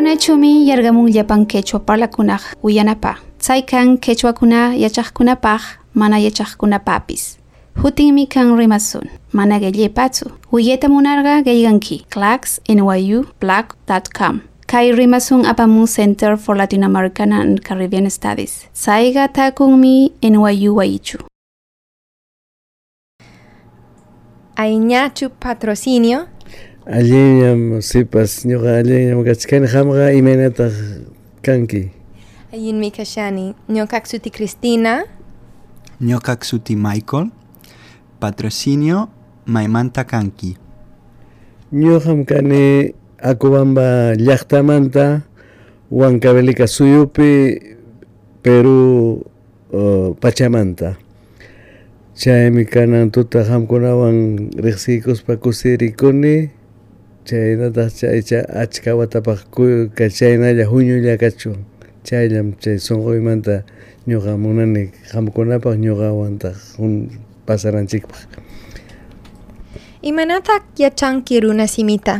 internetchumi yargamun llapan quechua parlakunaq uyanapaq. Tsay kan quechuakuna yachaqkunapaq mana yachaqkunapapis. Hutinmi kan rimasun, mana gellepatsu. Uyeta munarga geyganki, clacksnyu.black.com. Kai rimasun apamun Center for Latin American and Caribbean Studies. Saiga takunmi NYU waichu. Aiñachu patrocinio. Alliñam sipas ñuqa alliñam kachkani hamqa imaynataq kanki. Ayinmi kashani. Ñoqaq suti Cristina. Suti Michael. Patrocinio maymanta kanki. Ñuqam kani Acobamba llaqtamanta Huancavelica suyupi Peru uh, Pachamanta. Chaymi kanan tuta hamkunawan riqsikuspa kusirikuni chaynataq chaycha achka watapaq chaynalla huñulla kachun chayllam chay sunquymanta ñuqa munani hamkunapaq ñuqawantaq pasaranchikpaq. Imanataq yachanki runa simita?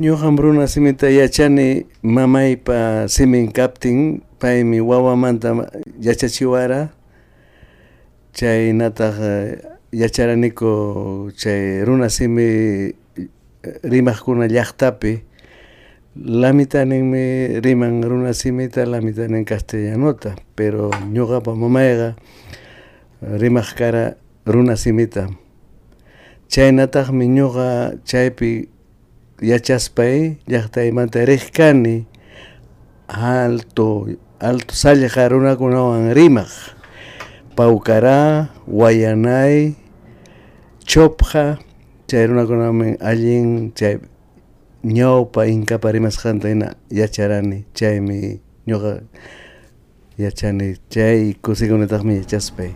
Ñuqam runa simita yachani mamaypa simin kaptin paymi wawamanta yachachiwara. Chaynataq yacharaniku chay runa simi rimaqkuna llaqtapi lamitaninmi riman runa simita lamitanin castellanota pero ñuqapa mamayqa rimaq kara runa simita. Chaynataqmi ñuqa chaypi yachaspay llaqtaymanta riq kani alto alto sallaqa runakunawan rimaq. Paucará, Guayanay, Chopja, chay runakunaman allin chay ñawpa inkapa rimasqanta hina yacharani chaymi ñuqa yachani chay kusikunataqmi yachaspay.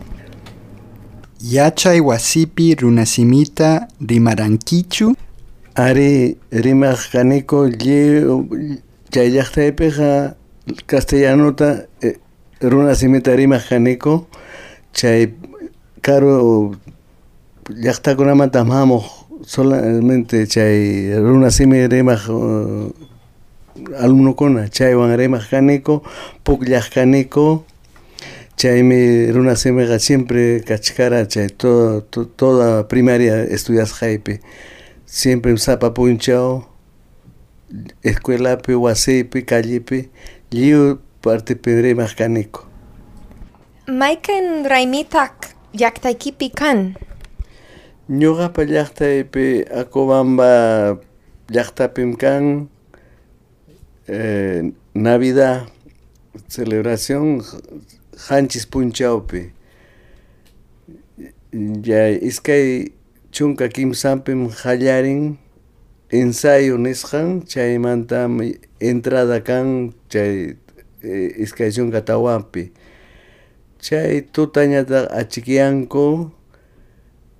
Yachay wasipi runasimita rimarankichu ari rimaq kaniku chay llaqtaypiqa castellanota runasimita rimaq kaniku chay karo llaqtakunamanta hamuq solamente chay runa simi rimaq uh, alumnukuna chaywan rimaq kaniku pukllaq kaniku chaymi runa simiqa siempre kachkara chay todo, to, toda primaria estudiasqaypi siempre sapa punchaw escuelapi wasipi callepi lliw partepi rimaq kaniku Maykan raymitaq llaqtaykipi kan? Ñuqapa llaqtaypi Acobamba llaqtapim kan eh, Navidad celebración hanchis punchawpi. Ya iskay chunka kimsanpim hallarin ensayo nisqan chaymanta entrada kan chay eh, iskay chunka tawanpi. Chay tutañata achikiyanku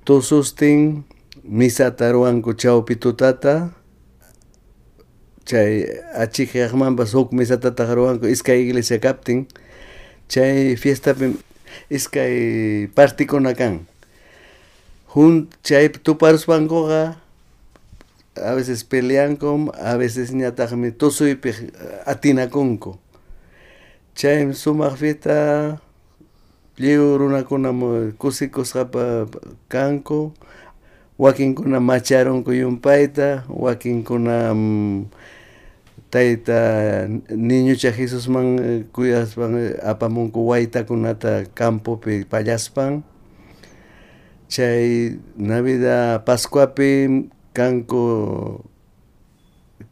tusustin misata ruwanku chawpi tutata chay achikyaqmanpas huk misatataq ruwanku iskay iglesia kaptin chay fiestapi iskay partikuna kan. Jun chay tuparuspankuqa a veces peleanku a veces ñataqmi tusuypi atinakunku chay sumaq fiesta lliw runakunam kusikusqapa kanku wakinkuna macharunku yumpayta wakinkunam tayta niñucha Jesusman kuyaspan apamunku waytakunata campopi pallaspan chay Navidad Pascuapi kanku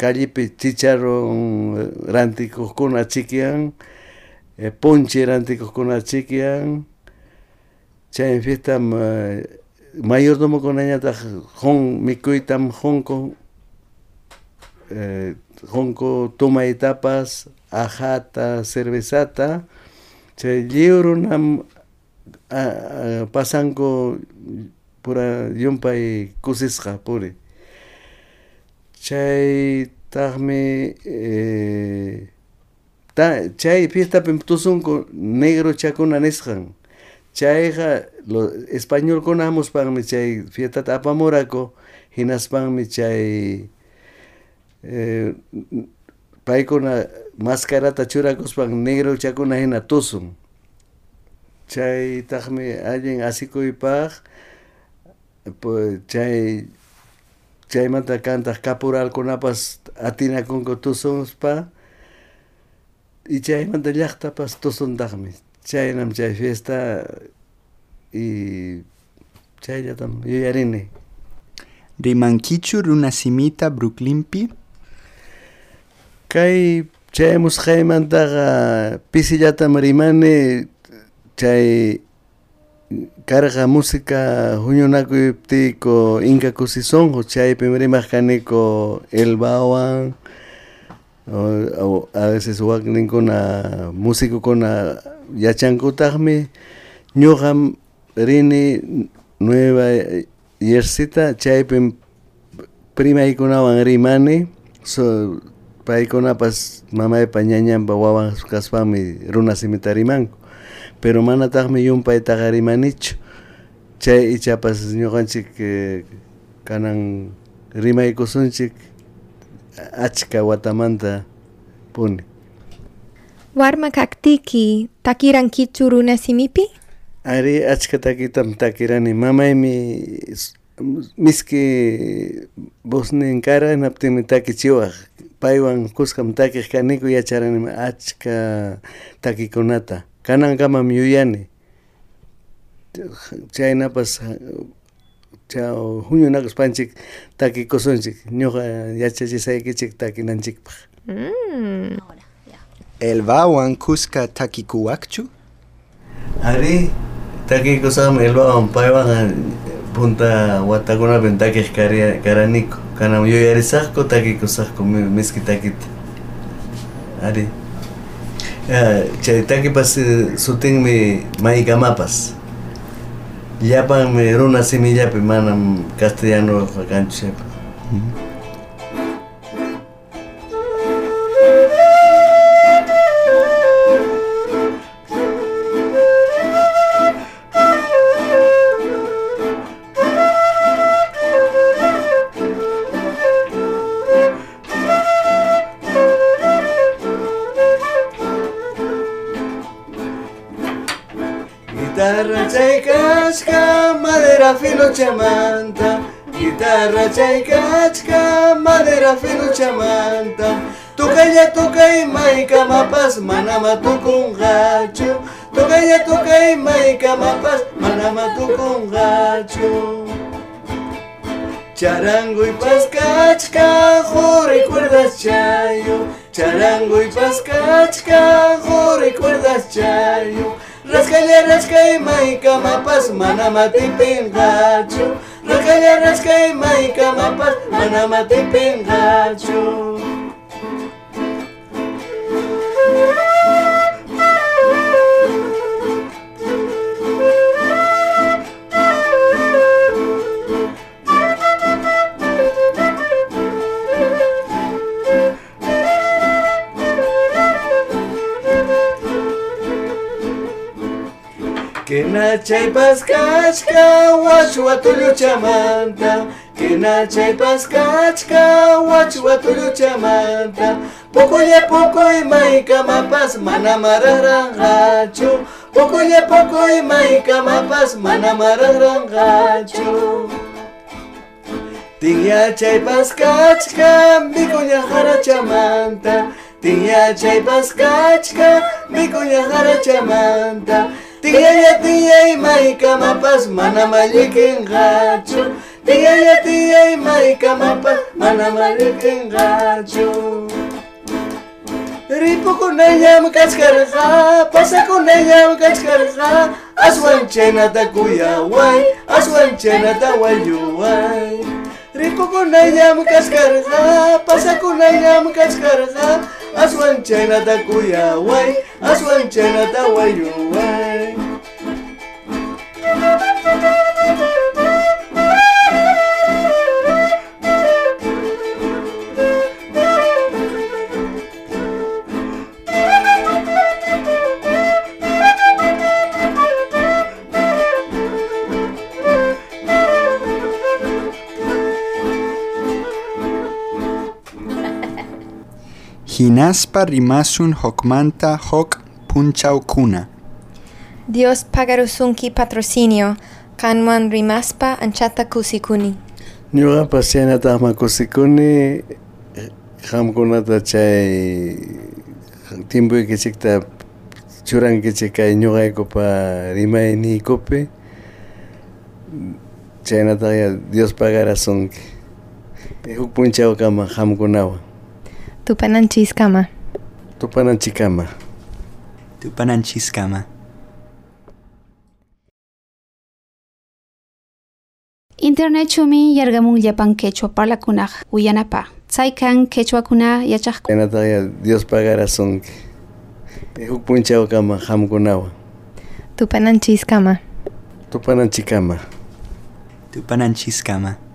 callepi chicharron rantikuqkuna chikian ponche rantikuqkuna chikian chay fiestam mayordomokunañataq hon mikuytam honku honku tumaytapas ajata cervezata chay lliw runam pasanku pura yumpay kusisqa puri chaytaqmi ta chay fiestapi tusunku negro chakuna nisqan chayqa españolkuna hamuspanmi chay fiestata apamurako hinaspanmi chay paykuna mascarata churakuspan negro chakuna hina tusun chaytaqmi allin asikuypaq pues chay chaymanta kantaq kapuralkunapas atinakunku tusunspa y chaymanta llaqtapas tusuntaqmi chaynam chay fiesta y chayllatam yuyarini Rimankichu runasimita Brooklynpi? Kay chaymusqaymantaqa pisillatam rimani chay karqa música huñunakuyptiyku Inca Kusisonjo chaypim rimaq kaniko Elbawan o, a veces wakninkuna musicukuna yachankutaqmi ñuqa rini Nueva Yersita chaypim primaykunawan rimani so paykunapas mamaypa ñañanpa wawan kaspami runa simita rimanku pero manataqmi yumpaytaqa rimanichu chay ichapas ñuqanchik eh, kanan rimaykusunchik achka watamanta puni. Warma kaktiki takirankichu runa simipi? Ari achka takitam takirani. Mamaymi miski bosnin kara naptimi takichiwaq paywan kuskam takiq kaniku yacharani achka takikunata. Kanankamam yuyani. Chaynapas cha huñunakuspanchik takikusunchik ñuqa yachachisaykichik takinanchikpaq Mm. Elbawan Cusca takikuwakchu? Ari takikusaqmi elbawan paywan punta watakunapi takiq kari- karaniku kanam yuyarisaqku takikusaqku mi- miski takita ari. Ya, chay takipas eh, sutinmi maykamapas llapanmi runa simillapi manam castellano kanchu chaypa Guitarra madera filo chamanta Guitarra chaykachka, madera filo chamanta. Tukaya tukay may kamapas, manama tukong gacho. Tukaya tukay may kamapas, manama tukong gacho. Charango y pascachca, jo recuerdas chayo. Charango y pascachca, jo recuerdas chayo Rascaya rasca y maica mapas, manamati pingacho Rascaya rasca y maica mapas, manamati pingacho Kinachaypas kachka Poco Kinachaypas Poco wachwatulluchamanta Pukulla pukuy maykamapas mana ye poco pukuy maykamapas mana mararanqachu Tinya chay paskachka, jara harachamanta. Tinya chay paskachka, jara harachamanta. Chamanta. Tinya ya tinya y maika mapas, mana malikin gacho. Tinya ya tinya y maika mapas, mana malikin gacho. Ripo con ella me cascarja, pasa con ella me cascarja. Aswanchena ta kuyaway, aswanchena ta wayuway. Ripo con ella me cascarja, pasa con ella me cascarja. Aswanchena ta kuyaway, aswanchena ta wayuway. Hinaspa rimasun hokmanta hok punchaukuna. Dios pagarusunki patrocinio, kanwan rimaspa anchata kusikuni. Ñuqapas chaynataqman kusikuni qamkunata chay timpuykichikta churankichik kay ñuqaykupa rimayniykupi chaynataq Dios pagarasunki huk punchawkama qamkunawan Tupananchiskama. tupananchikama Tupananchiskama. Internet chumi yargamun llapan quechua parlakunaq uyanapa. Chaykan quechuakuna yachaq chaynataq Dios pagarasunki huk punchawkama qamkunawan Tupananchiskama. tupananchikama Tupananchiskama. Internet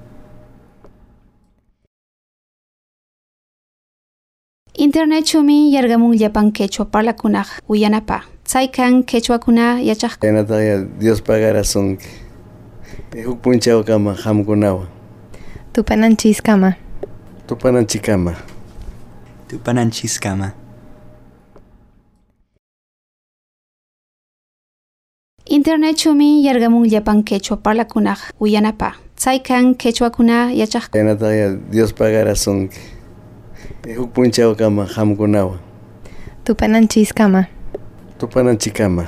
chumi yargamun llapan quechua parlakunaq uyanapa. Chaykan quechuakuna yachaq chaynataq Dios pagarasunki huk punchawkama qamkunawan Tupananchiskama. tupananchikama Tupananchiskama. Internet chumi yargamun llapan quechua parlakunaq uyanapa. Chaykan quechuakuna yachaq chaynataq Dios pagarasunki huk punchawkama qamkunawan Tupananchiskama. tupananchikama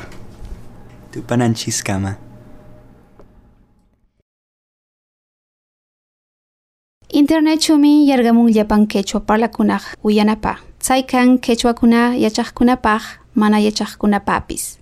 Tupananchiskama. Internet chumi yargamun llapan quechua parlakunaq uyanapa. Chaykan quechuakuna yachaqkunapaq mana yachaqkunapapis.